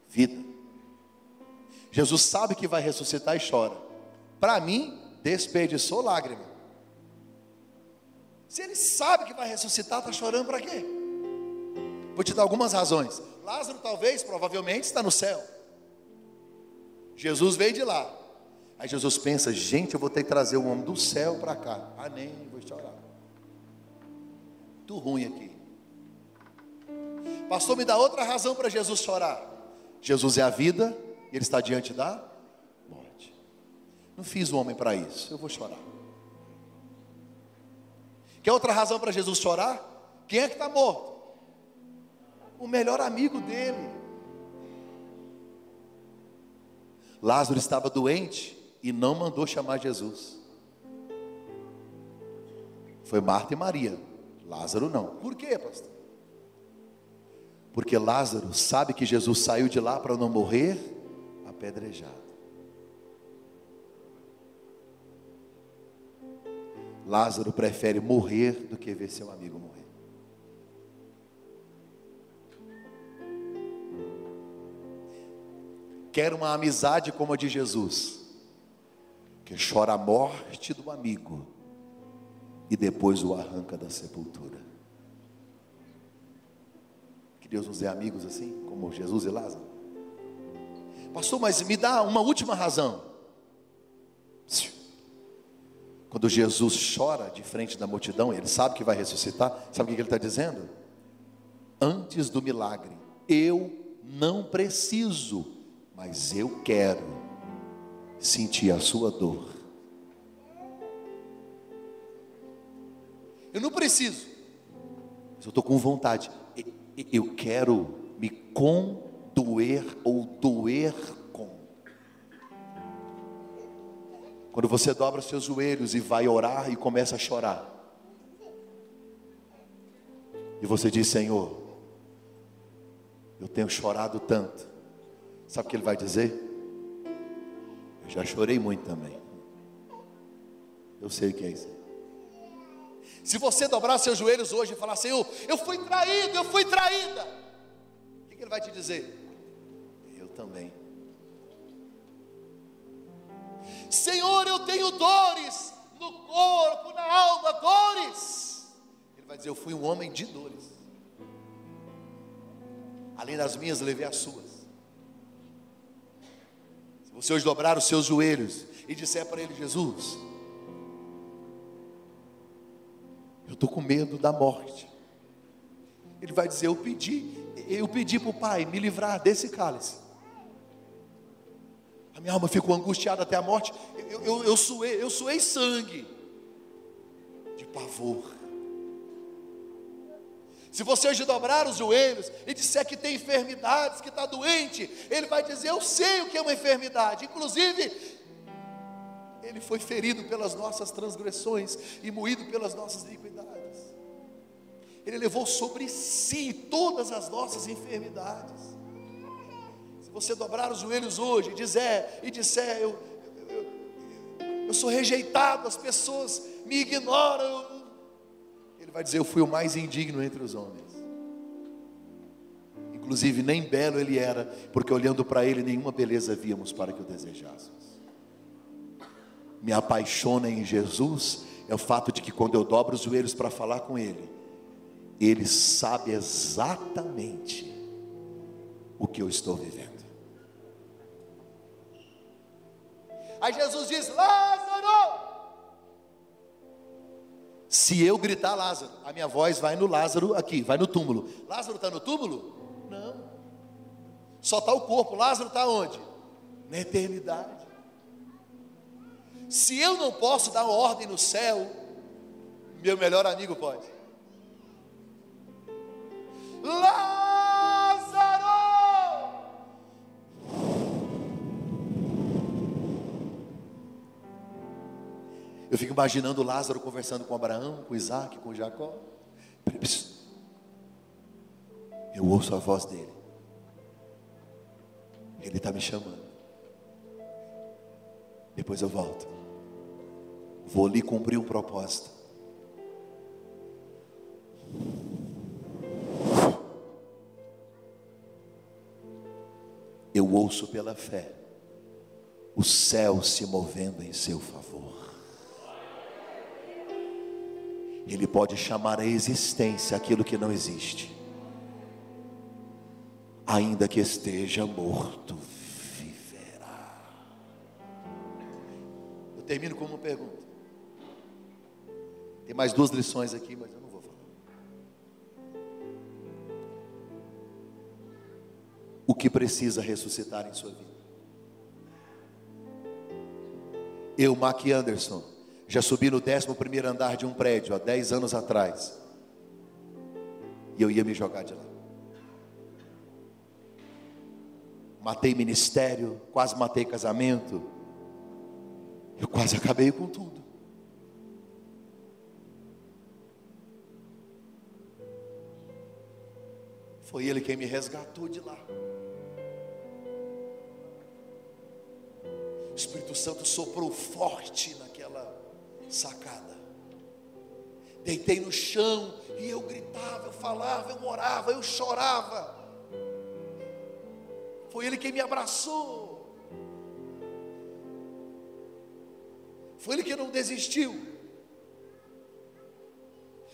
Vida. Jesus sabe que vai ressuscitar e chora. Para mim, desperdiçou lágrima. Se ele sabe que vai ressuscitar, está chorando para quê? Vou te dar algumas razões. Lázaro, talvez, provavelmente, está no céu. Jesus veio de lá. Aí Jesus pensa: gente, eu vou ter que trazer o homem do céu para cá. Ah, nem vou chorar. Muito ruim aqui. Pastor, me dá outra razão para Jesus chorar. Jesus é a vida e ele está diante da morte. Não fiz o homem para isso, eu vou chorar. Quer outra razão para Jesus chorar? Quem é que está morto? O melhor amigo dele. Lázaro estava doente e não mandou chamar Jesus. Foi Marta e Maria. Lázaro não. Por quê, pastor? Porque Lázaro sabe que Jesus saiu de lá para não morrer apedrejado. Lázaro prefere morrer do que ver seu amigo morrer. Quer uma amizade como a de Jesus, que chora a morte do amigo e depois o arranca da sepultura. Que Deus nos dê amigos assim, como Jesus e Lázaro. Pastor, mas me dá uma última razão. Quando Jesus chora de frente da multidão, ele sabe que vai ressuscitar, sabe o que ele está dizendo? Antes do milagre, eu não preciso, mas eu quero sentir a sua dor. Eu não preciso, mas eu estou com vontade. Eu quero me condoer ou doer Quando você dobra seus joelhos e vai orar e começa a chorar. E você diz: Senhor, eu tenho chorado tanto. Sabe o que ele vai dizer? Eu já chorei muito também. Eu sei o que é isso. Se você dobrar seus joelhos hoje e falar: Senhor, eu fui traído, eu fui traída. O que ele vai te dizer? Eu também. Senhor, eu tenho dores no corpo, na alma, dores. Ele vai dizer: Eu fui um homem de dores. Além das minhas, levei as suas. Se você hoje dobrar os seus joelhos e disser para ele: Jesus, eu estou com medo da morte. Ele vai dizer: Eu pedi, eu pedi para o Pai me livrar desse cálice. A minha alma ficou angustiada até a morte. Eu, eu, eu, suei, eu suei sangue de pavor. Se você hoje dobrar os joelhos e disser que tem enfermidades, que está doente, ele vai dizer: Eu sei o que é uma enfermidade. Inclusive, ele foi ferido pelas nossas transgressões e moído pelas nossas iniquidades. Ele levou sobre si todas as nossas enfermidades você dobrar os joelhos hoje e dizer, e disser eu, eu, eu sou rejeitado, as pessoas me ignoram, ele vai dizer: Eu fui o mais indigno entre os homens. Inclusive, nem belo ele era, porque olhando para ele, nenhuma beleza víamos para que o desejássemos. Me apaixona em Jesus é o fato de que quando eu dobro os joelhos para falar com ele, ele sabe exatamente o que eu estou vivendo. Aí Jesus diz: Lázaro! Se eu gritar Lázaro, a minha voz vai no Lázaro aqui, vai no túmulo. Lázaro está no túmulo? Não. Só está o corpo. Lázaro está onde? Na eternidade. Se eu não posso dar ordem no céu, Meu melhor amigo pode. Lázaro! Eu fico imaginando Lázaro conversando com Abraão, com Isaac, com Jacó. Eu ouço a voz dele. Ele está me chamando. Depois eu volto. Vou lhe cumprir um propósito. Eu ouço pela fé o céu se movendo em seu favor. Ele pode chamar a existência aquilo que não existe, ainda que esteja morto, viverá. Eu termino com uma pergunta. Tem mais duas lições aqui, mas eu não vou falar. O que precisa ressuscitar em sua vida? Eu, Mac Anderson, já subi no 11 primeiro andar de um prédio há 10 anos atrás. E eu ia me jogar de lá. Matei ministério, quase matei casamento. Eu quase acabei com tudo. Foi ele quem me resgatou de lá. O Espírito Santo soprou forte naquela sacada. Deitei no chão e eu gritava, eu falava, eu orava, eu chorava. Foi Ele quem me abraçou. Foi Ele que não desistiu.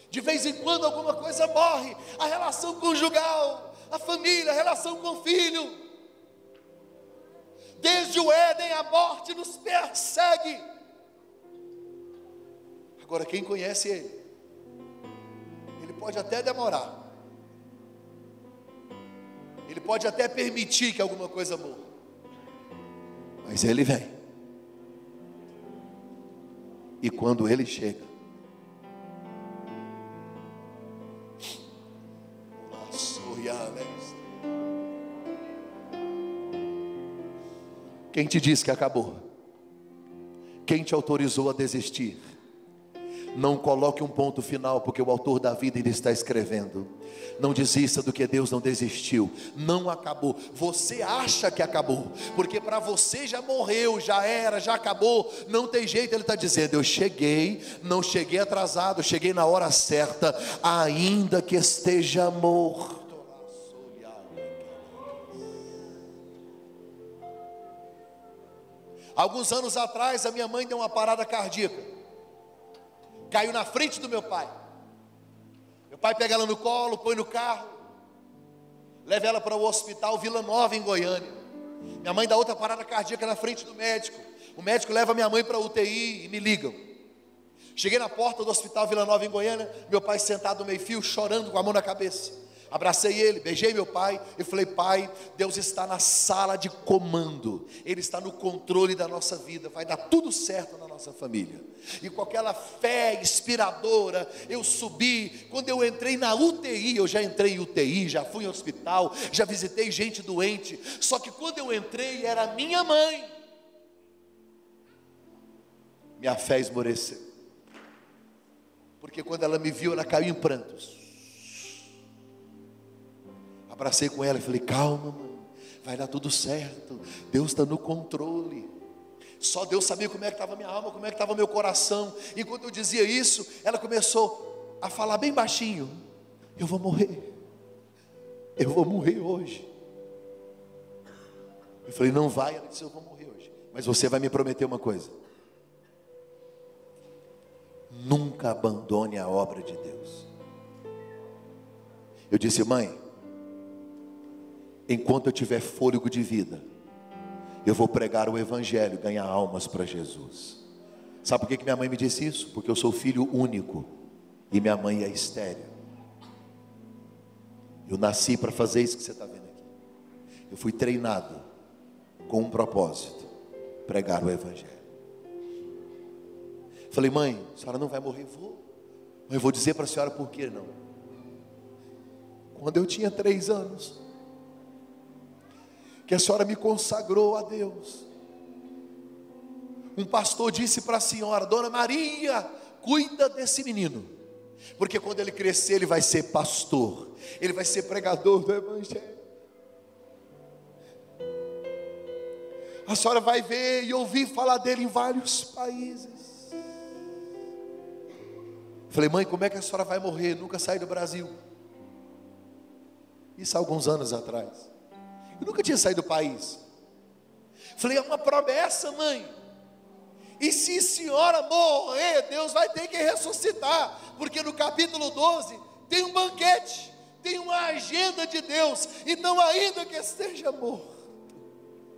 De vez em quando alguma coisa morre, a relação conjugal, a família, a relação com o filho. Desde o Éden a morte nos persegue. Agora, quem conhece Ele, Ele pode até demorar, Ele pode até permitir que alguma coisa morra, mas Ele vem, e quando Ele chega, Quem te disse que acabou? Quem te autorizou a desistir? Não coloque um ponto final, porque o autor da vida ainda está escrevendo. Não desista do que Deus não desistiu. Não acabou. Você acha que acabou, porque para você já morreu, já era, já acabou. Não tem jeito. Ele está dizendo: Eu cheguei, não cheguei atrasado, cheguei na hora certa, ainda que esteja morto. Alguns anos atrás, a minha mãe deu uma parada cardíaca caiu na frente do meu pai. Meu pai pega ela no colo, põe no carro, leva ela para o hospital Vila Nova, em Goiânia. Minha mãe dá outra parada cardíaca na frente do médico. O médico leva minha mãe para a UTI e me ligam. Cheguei na porta do hospital Vila Nova, em Goiânia, meu pai sentado no meio-fio, chorando com a mão na cabeça. Abracei ele, beijei meu pai e falei: Pai, Deus está na sala de comando, Ele está no controle da nossa vida, vai dar tudo certo na nossa família. E com aquela fé inspiradora, eu subi. Quando eu entrei na UTI, eu já entrei em UTI, já fui em hospital, já visitei gente doente. Só que quando eu entrei, era minha mãe. Minha fé esmoreceu. Porque quando ela me viu, ela caiu em prantos. Abracei com ela e falei: calma, mãe, vai dar tudo certo. Deus está no controle. Só Deus sabia como é que estava minha alma, como é que estava meu coração. Enquanto eu dizia isso, ela começou a falar bem baixinho: Eu vou morrer. Eu vou morrer hoje. Eu falei: Não vai. Ela disse: Eu vou morrer hoje. Mas você vai me prometer uma coisa: Nunca abandone a obra de Deus. Eu disse: Mãe, enquanto eu tiver fôlego de vida, eu vou pregar o Evangelho, ganhar almas para Jesus. Sabe por que minha mãe me disse isso? Porque eu sou filho único e minha mãe é estéreo. Eu nasci para fazer isso que você está vendo aqui. Eu fui treinado com um propósito: pregar o Evangelho. Falei, mãe, a senhora não vai morrer? Vou. Eu vou dizer para a senhora por que não. Quando eu tinha três anos, que a senhora me consagrou a Deus. Um pastor disse para a senhora, Dona Maria, cuida desse menino, porque quando ele crescer, ele vai ser pastor, ele vai ser pregador do Evangelho. A senhora vai ver e ouvir falar dele em vários países. Falei, mãe, como é que a senhora vai morrer? Nunca saí do Brasil. Isso há alguns anos atrás. Eu nunca tinha saído do país. Falei, é uma promessa, mãe. E se a senhora morrer, Deus vai ter que ressuscitar, porque no capítulo 12 tem um banquete, tem uma agenda de Deus. Então, ainda que esteja morto,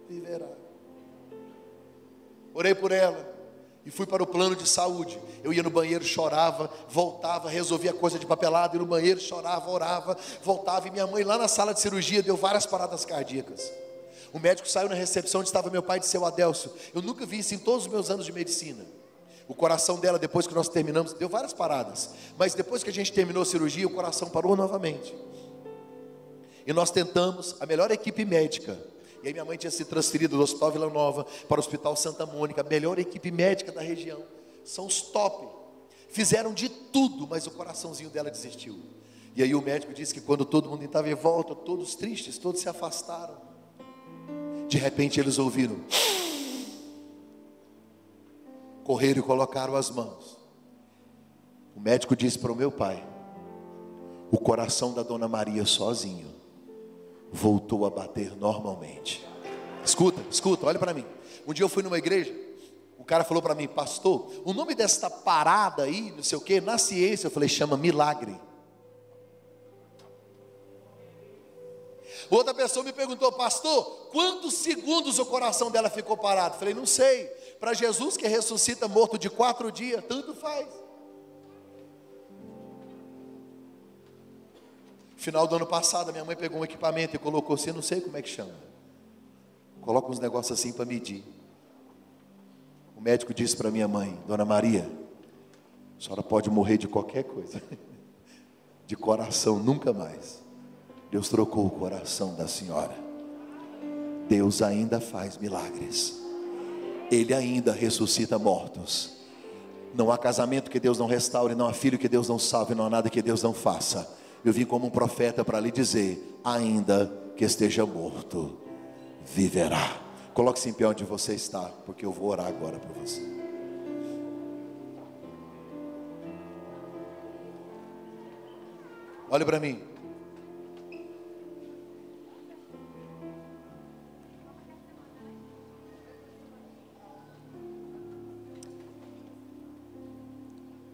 viverá. Orei por ela e fui para o plano de saúde. Eu ia no banheiro, chorava, voltava, resolvia coisa de papelado, ia no banheiro, chorava, orava, voltava. E minha mãe lá na sala de cirurgia deu várias paradas cardíacas. O médico saiu na recepção onde estava meu pai de seu Adelso. Eu nunca vi isso em todos os meus anos de medicina. O coração dela, depois que nós terminamos, deu várias paradas. Mas depois que a gente terminou a cirurgia, o coração parou novamente. E nós tentamos, a melhor equipe médica. E aí minha mãe tinha se transferido do Hospital Vila Nova para o Hospital Santa Mônica, a melhor equipe médica da região. São os top. Fizeram de tudo, mas o coraçãozinho dela desistiu. E aí o médico disse que quando todo mundo estava em volta, todos tristes, todos se afastaram. De repente eles ouviram. Correram e colocaram as mãos. O médico disse para o meu pai: o coração da dona Maria sozinho voltou a bater normalmente. Escuta, escuta, olha para mim. Um dia eu fui numa igreja, o cara falou para mim, pastor, o nome desta parada aí, não sei o que, na ciência, eu falei, chama milagre. Outra pessoa me perguntou, pastor, quantos segundos o coração dela ficou parado? Falei, não sei. Para Jesus que ressuscita morto de quatro dias, tanto faz. Final do ano passado, minha mãe pegou um equipamento e colocou assim, não sei como é que chama. Coloca uns negócios assim para medir. O médico disse para minha mãe, Dona Maria, a senhora pode morrer de qualquer coisa, de coração nunca mais. Deus trocou o coração da senhora. Deus ainda faz milagres. Ele ainda ressuscita mortos. Não há casamento que Deus não restaure, não há filho que Deus não salve, não há nada que Deus não faça. Eu vim como um profeta para lhe dizer: ainda que esteja morto, viverá. Coloque-se em pé onde você está, porque eu vou orar agora por você. Olhe para mim.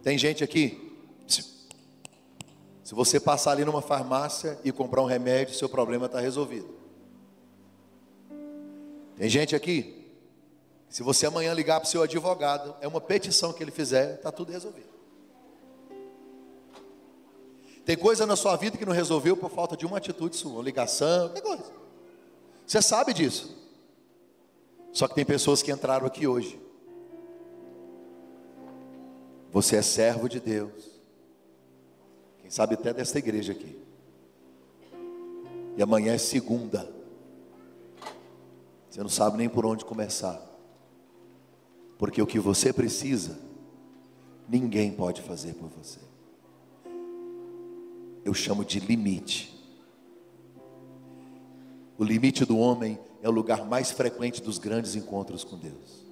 Tem gente aqui. Se você passar ali numa farmácia e comprar um remédio, seu problema está resolvido. Tem gente aqui. Se você amanhã ligar para o seu advogado, é uma petição que ele fizer, está tudo resolvido. Tem coisa na sua vida que não resolveu por falta de uma atitude sua, uma ligação, qualquer coisa. Você sabe disso. Só que tem pessoas que entraram aqui hoje você é servo de Deus. Quem sabe até desta igreja aqui. E amanhã é segunda. Você não sabe nem por onde começar. Porque o que você precisa, ninguém pode fazer por você. Eu chamo de limite. O limite do homem é o lugar mais frequente dos grandes encontros com Deus.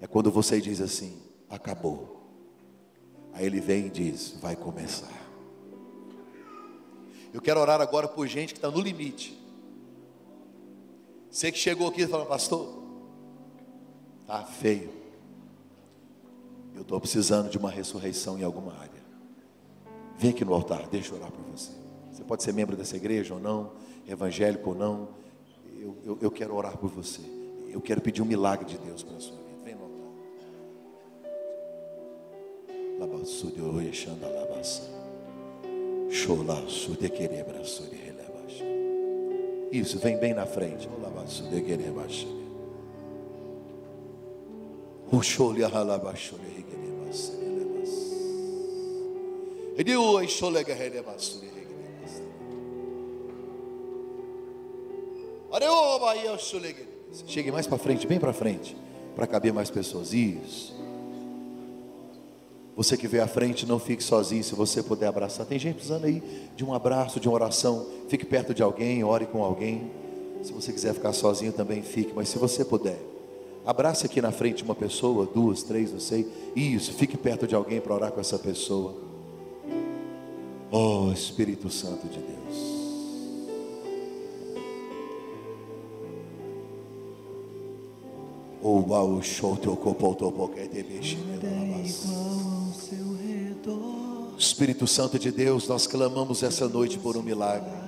É quando você diz assim: acabou. Aí ele vem e diz: Vai começar. Eu quero orar agora por gente que está no limite. Você que chegou aqui e falou, pastor, tá feio. Eu estou precisando de uma ressurreição em alguma área. Vem aqui no altar, deixa eu orar por você. Você pode ser membro dessa igreja ou não, evangélico ou não. Eu, eu, eu quero orar por você. Eu quero pedir um milagre de Deus para a sua vida. Vem no altar. Labassude oixanda labassa. Isso, vem bem na frente. Chegue mais para frente, bem para frente, para caber mais pessoas. Isso. Você que veio à frente, não fique sozinho. Se você puder abraçar, tem gente precisando aí de um abraço, de uma oração. Fique perto de alguém, ore com alguém. Se você quiser ficar sozinho, também fique. Mas se você puder, abrace aqui na frente uma pessoa, duas, três, não sei. Isso, fique perto de alguém para orar com essa pessoa. Oh Espírito Santo de Deus. O baú show Espírito Santo de Deus, nós clamamos essa noite por um milagre.